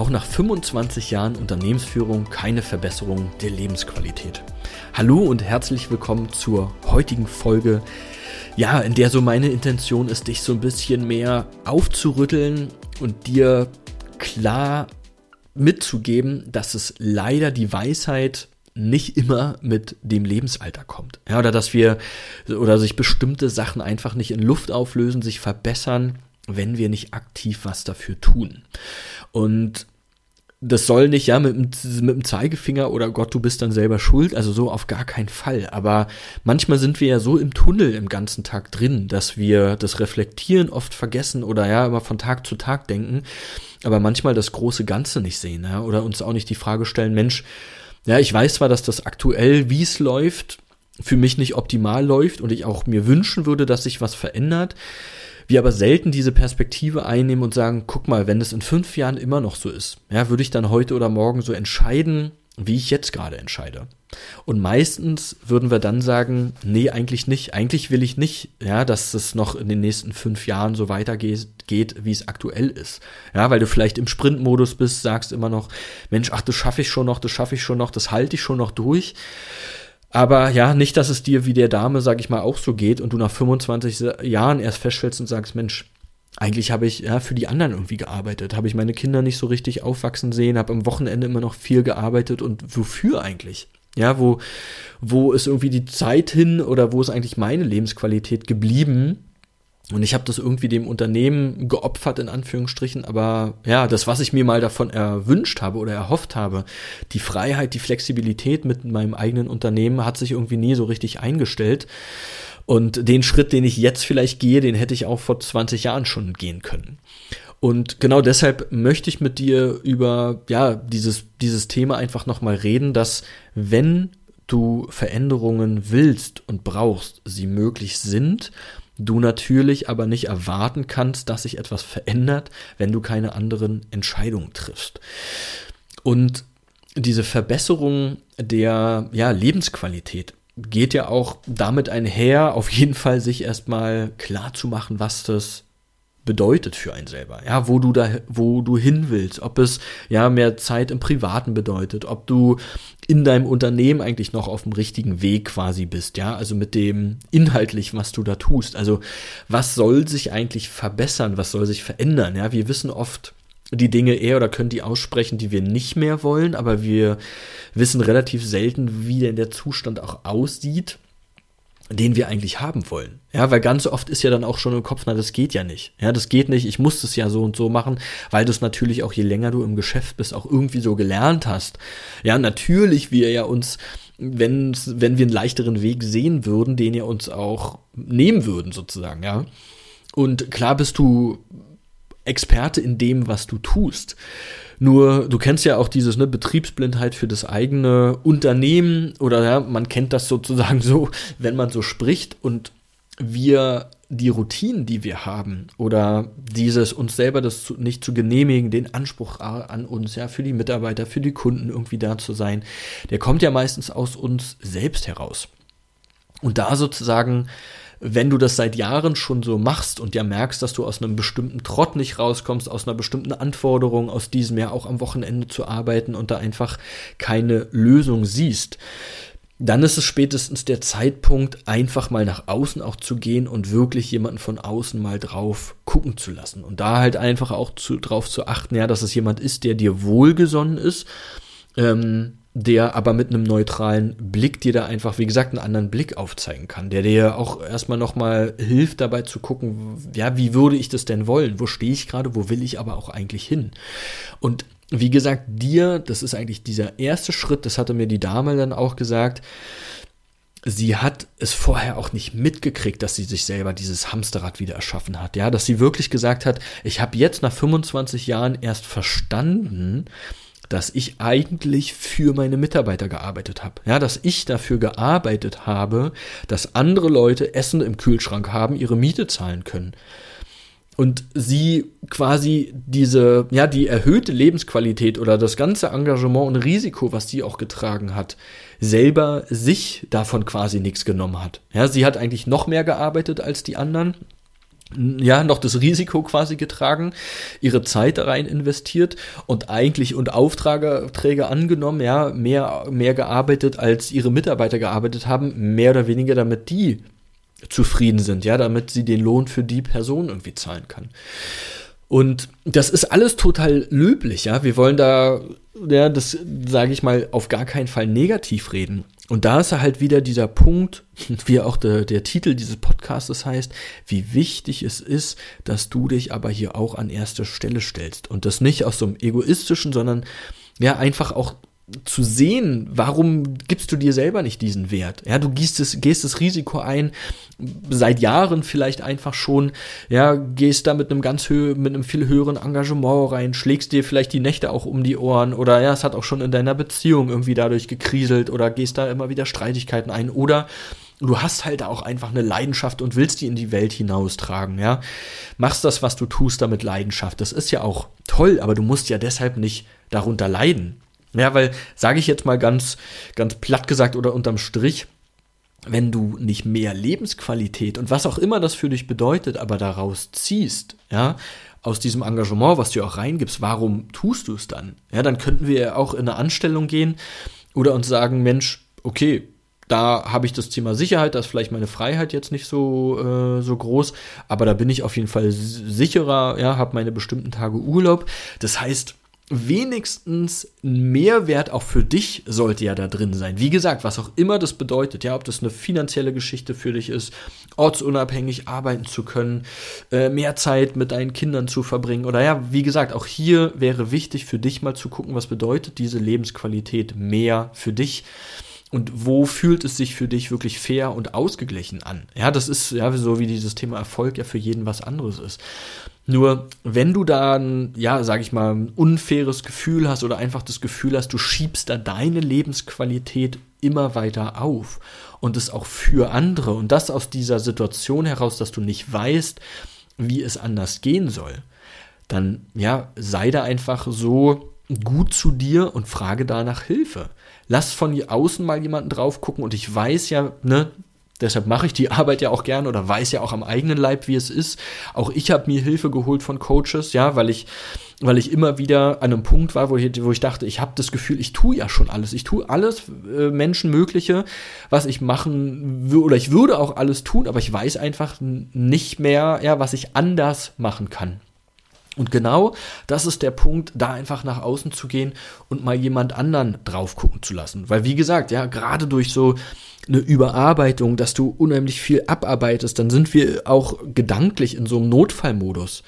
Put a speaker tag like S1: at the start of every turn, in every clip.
S1: Auch nach 25 Jahren Unternehmensführung keine Verbesserung der Lebensqualität. Hallo und herzlich willkommen zur heutigen Folge. Ja, in der so meine Intention ist, dich so ein bisschen mehr aufzurütteln und dir klar mitzugeben, dass es leider die Weisheit nicht immer mit dem Lebensalter kommt. Ja, oder dass wir oder sich bestimmte Sachen einfach nicht in Luft auflösen, sich verbessern, wenn wir nicht aktiv was dafür tun. Und das soll nicht, ja, mit, mit dem Zeigefinger oder Gott, du bist dann selber schuld, also so auf gar keinen Fall. Aber manchmal sind wir ja so im Tunnel im ganzen Tag drin, dass wir das Reflektieren oft vergessen oder ja, immer von Tag zu Tag denken, aber manchmal das große Ganze nicht sehen, ja, oder uns auch nicht die Frage stellen, Mensch, ja, ich weiß zwar, dass das aktuell, wie es läuft, für mich nicht optimal läuft und ich auch mir wünschen würde, dass sich was verändert wir aber selten diese Perspektive einnehmen und sagen, guck mal, wenn es in fünf Jahren immer noch so ist, ja, würde ich dann heute oder morgen so entscheiden, wie ich jetzt gerade entscheide. Und meistens würden wir dann sagen, nee, eigentlich nicht. Eigentlich will ich nicht, ja, dass es noch in den nächsten fünf Jahren so weitergeht, geht, wie es aktuell ist. Ja, weil du vielleicht im Sprintmodus bist, sagst immer noch, Mensch, ach, das schaffe ich schon noch, das schaffe ich schon noch, das halte ich schon noch durch. Aber ja, nicht, dass es dir wie der Dame, sag ich mal, auch so geht und du nach 25 Jahren erst feststellst und sagst, Mensch, eigentlich habe ich ja für die anderen irgendwie gearbeitet, habe ich meine Kinder nicht so richtig aufwachsen sehen, habe am Wochenende immer noch viel gearbeitet und wofür eigentlich? Ja, wo, wo ist irgendwie die Zeit hin oder wo ist eigentlich meine Lebensqualität geblieben? Und ich habe das irgendwie dem Unternehmen geopfert, in Anführungsstrichen. Aber ja, das, was ich mir mal davon erwünscht habe oder erhofft habe, die Freiheit, die Flexibilität mit meinem eigenen Unternehmen hat sich irgendwie nie so richtig eingestellt. Und den Schritt, den ich jetzt vielleicht gehe, den hätte ich auch vor 20 Jahren schon gehen können. Und genau deshalb möchte ich mit dir über, ja, dieses, dieses Thema einfach nochmal reden, dass wenn du Veränderungen willst und brauchst, sie möglich sind du natürlich aber nicht erwarten kannst, dass sich etwas verändert, wenn du keine anderen Entscheidungen triffst. Und diese Verbesserung der ja, Lebensqualität geht ja auch damit einher, auf jeden Fall sich erstmal klar zu machen, was das bedeutet für einen selber, ja, wo du da, wo du hin willst, ob es ja mehr Zeit im Privaten bedeutet, ob du in deinem Unternehmen eigentlich noch auf dem richtigen Weg quasi bist, ja, also mit dem inhaltlich, was du da tust, also was soll sich eigentlich verbessern, was soll sich verändern, ja, wir wissen oft die Dinge eher oder können die aussprechen, die wir nicht mehr wollen, aber wir wissen relativ selten, wie denn der Zustand auch aussieht den wir eigentlich haben wollen. Ja, weil ganz oft ist ja dann auch schon im Kopf, na, das geht ja nicht. Ja, das geht nicht, ich muss das ja so und so machen, weil du es natürlich auch je länger du im Geschäft bist, auch irgendwie so gelernt hast. Ja, natürlich wir ja uns, wenn, wenn wir einen leichteren Weg sehen würden, den ja uns auch nehmen würden, sozusagen, ja. Und klar bist du Experte in dem, was du tust. Nur, du kennst ja auch dieses ne, Betriebsblindheit für das eigene Unternehmen oder ja, man kennt das sozusagen so, wenn man so spricht und wir die Routinen, die wir haben oder dieses uns selber das zu, nicht zu genehmigen, den Anspruch an uns, ja, für die Mitarbeiter, für die Kunden irgendwie da zu sein, der kommt ja meistens aus uns selbst heraus. Und da sozusagen wenn du das seit Jahren schon so machst und ja merkst, dass du aus einem bestimmten Trott nicht rauskommst, aus einer bestimmten Anforderung, aus diesem ja auch am Wochenende zu arbeiten und da einfach keine Lösung siehst, dann ist es spätestens der Zeitpunkt, einfach mal nach außen auch zu gehen und wirklich jemanden von außen mal drauf gucken zu lassen. Und da halt einfach auch zu, drauf zu achten, ja, dass es jemand ist, der dir wohlgesonnen ist, ähm, der aber mit einem neutralen Blick dir da einfach, wie gesagt, einen anderen Blick aufzeigen kann, der dir auch erstmal nochmal hilft dabei zu gucken, ja, wie würde ich das denn wollen? Wo stehe ich gerade? Wo will ich aber auch eigentlich hin? Und wie gesagt, dir, das ist eigentlich dieser erste Schritt, das hatte mir die Dame dann auch gesagt, sie hat es vorher auch nicht mitgekriegt, dass sie sich selber dieses Hamsterrad wieder erschaffen hat. Ja, dass sie wirklich gesagt hat, ich habe jetzt nach 25 Jahren erst verstanden, dass ich eigentlich für meine Mitarbeiter gearbeitet habe. Ja, dass ich dafür gearbeitet habe, dass andere Leute Essen im Kühlschrank haben, ihre Miete zahlen können und sie quasi diese, ja, die erhöhte Lebensqualität oder das ganze Engagement und Risiko, was sie auch getragen hat, selber sich davon quasi nichts genommen hat. Ja, sie hat eigentlich noch mehr gearbeitet als die anderen ja, noch das Risiko quasi getragen, ihre Zeit rein investiert und eigentlich und Aufträge angenommen, ja, mehr, mehr gearbeitet, als ihre Mitarbeiter gearbeitet haben, mehr oder weniger, damit die zufrieden sind, ja, damit sie den Lohn für die Person irgendwie zahlen kann. Und das ist alles total löblich, ja. Wir wollen da, ja, das sage ich mal, auf gar keinen Fall negativ reden. Und da ist halt wieder dieser Punkt, wie auch der, der Titel dieses Podcastes heißt, wie wichtig es ist, dass du dich aber hier auch an erste Stelle stellst. Und das nicht aus so einem egoistischen, sondern ja, einfach auch zu sehen, warum gibst du dir selber nicht diesen Wert? Ja, du gehst es, gehst das Risiko ein, seit Jahren vielleicht einfach schon, ja, gehst da mit einem ganz hö mit einem viel höheren Engagement rein, schlägst dir vielleicht die Nächte auch um die Ohren oder ja, es hat auch schon in deiner Beziehung irgendwie dadurch gekriselt oder gehst da immer wieder Streitigkeiten ein oder du hast halt auch einfach eine Leidenschaft und willst die in die Welt hinaustragen, ja. Machst das, was du tust, damit Leidenschaft. Das ist ja auch toll, aber du musst ja deshalb nicht darunter leiden. Ja, weil, sage ich jetzt mal ganz, ganz platt gesagt oder unterm Strich, wenn du nicht mehr Lebensqualität und was auch immer das für dich bedeutet, aber daraus ziehst, ja, aus diesem Engagement, was du auch reingibst, warum tust du es dann? Ja, dann könnten wir auch in eine Anstellung gehen oder uns sagen, Mensch, okay, da habe ich das Thema Sicherheit, da ist vielleicht meine Freiheit jetzt nicht so, äh, so groß, aber da bin ich auf jeden Fall sicherer, ja, habe meine bestimmten Tage Urlaub. Das heißt, wenigstens ein Mehrwert auch für dich sollte ja da drin sein. Wie gesagt, was auch immer das bedeutet, ja, ob das eine finanzielle Geschichte für dich ist, ortsunabhängig arbeiten zu können, äh, mehr Zeit mit deinen Kindern zu verbringen oder ja, wie gesagt, auch hier wäre wichtig für dich mal zu gucken, was bedeutet diese Lebensqualität mehr für dich und wo fühlt es sich für dich wirklich fair und ausgeglichen an? Ja, das ist ja so wie dieses Thema Erfolg ja für jeden was anderes ist. Nur wenn du da ein, ja, sag ich mal, ein unfaires Gefühl hast oder einfach das Gefühl hast, du schiebst da deine Lebensqualität immer weiter auf und es auch für andere und das aus dieser Situation heraus, dass du nicht weißt, wie es anders gehen soll, dann ja, sei da einfach so gut zu dir und frage danach Hilfe. Lass von außen mal jemanden drauf gucken und ich weiß ja, ne, Deshalb mache ich die Arbeit ja auch gerne oder weiß ja auch am eigenen Leib, wie es ist. Auch ich habe mir Hilfe geholt von Coaches, ja, weil ich, weil ich immer wieder an einem Punkt war, wo ich, wo ich dachte, ich habe das Gefühl, ich tue ja schon alles. Ich tue alles äh, Menschenmögliche, was ich machen würde, oder ich würde auch alles tun, aber ich weiß einfach nicht mehr, ja, was ich anders machen kann. Und genau das ist der Punkt, da einfach nach außen zu gehen und mal jemand anderen drauf gucken zu lassen. Weil wie gesagt, ja, gerade durch so eine Überarbeitung, dass du unheimlich viel abarbeitest, dann sind wir auch gedanklich in so einem Notfallmodus.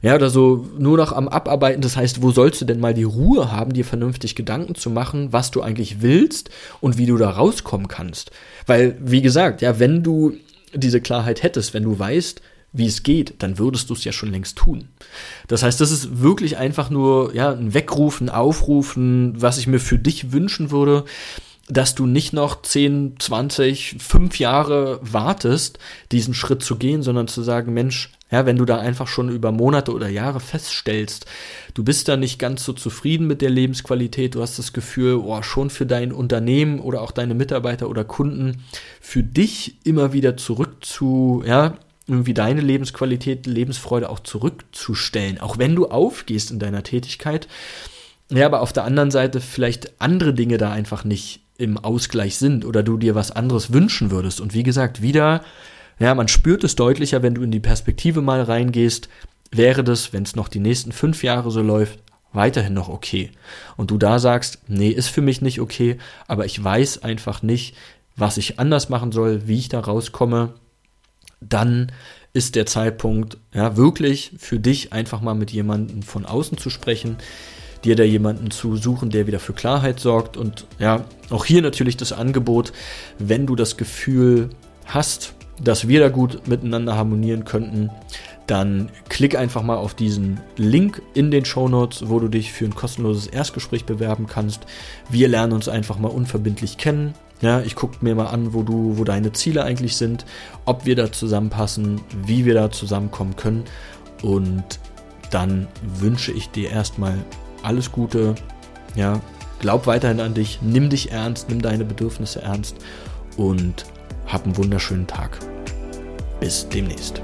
S1: Ja, oder so nur noch am Abarbeiten. Das heißt, wo sollst du denn mal die Ruhe haben, dir vernünftig Gedanken zu machen, was du eigentlich willst und wie du da rauskommen kannst? Weil, wie gesagt, ja, wenn du diese Klarheit hättest, wenn du weißt, wie es geht, dann würdest du es ja schon längst tun. Das heißt, das ist wirklich einfach nur ja, ein Wegrufen, Aufrufen, was ich mir für dich wünschen würde, dass du nicht noch 10, 20, 5 Jahre wartest, diesen Schritt zu gehen, sondern zu sagen, Mensch, ja, wenn du da einfach schon über Monate oder Jahre feststellst, du bist da nicht ganz so zufrieden mit der Lebensqualität, du hast das Gefühl, oh, schon für dein Unternehmen oder auch deine Mitarbeiter oder Kunden, für dich immer wieder zurück zu, ja, irgendwie deine Lebensqualität, Lebensfreude auch zurückzustellen, auch wenn du aufgehst in deiner Tätigkeit. Ja, aber auf der anderen Seite vielleicht andere Dinge da einfach nicht im Ausgleich sind oder du dir was anderes wünschen würdest. Und wie gesagt, wieder, ja, man spürt es deutlicher, wenn du in die Perspektive mal reingehst, wäre das, wenn es noch die nächsten fünf Jahre so läuft, weiterhin noch okay. Und du da sagst, nee, ist für mich nicht okay, aber ich weiß einfach nicht, was ich anders machen soll, wie ich da rauskomme dann ist der Zeitpunkt, ja, wirklich für dich einfach mal mit jemandem von außen zu sprechen, dir da jemanden zu suchen, der wieder für Klarheit sorgt. Und ja, auch hier natürlich das Angebot, wenn du das Gefühl hast, dass wir da gut miteinander harmonieren könnten, dann klick einfach mal auf diesen Link in den Show Notes, wo du dich für ein kostenloses Erstgespräch bewerben kannst. Wir lernen uns einfach mal unverbindlich kennen. Ja, ich gucke mir mal an, wo du, wo deine Ziele eigentlich sind, ob wir da zusammenpassen, wie wir da zusammenkommen können. Und dann wünsche ich dir erstmal alles Gute. Ja, glaub weiterhin an dich, nimm dich ernst, nimm deine Bedürfnisse ernst und hab einen wunderschönen Tag. Bis demnächst.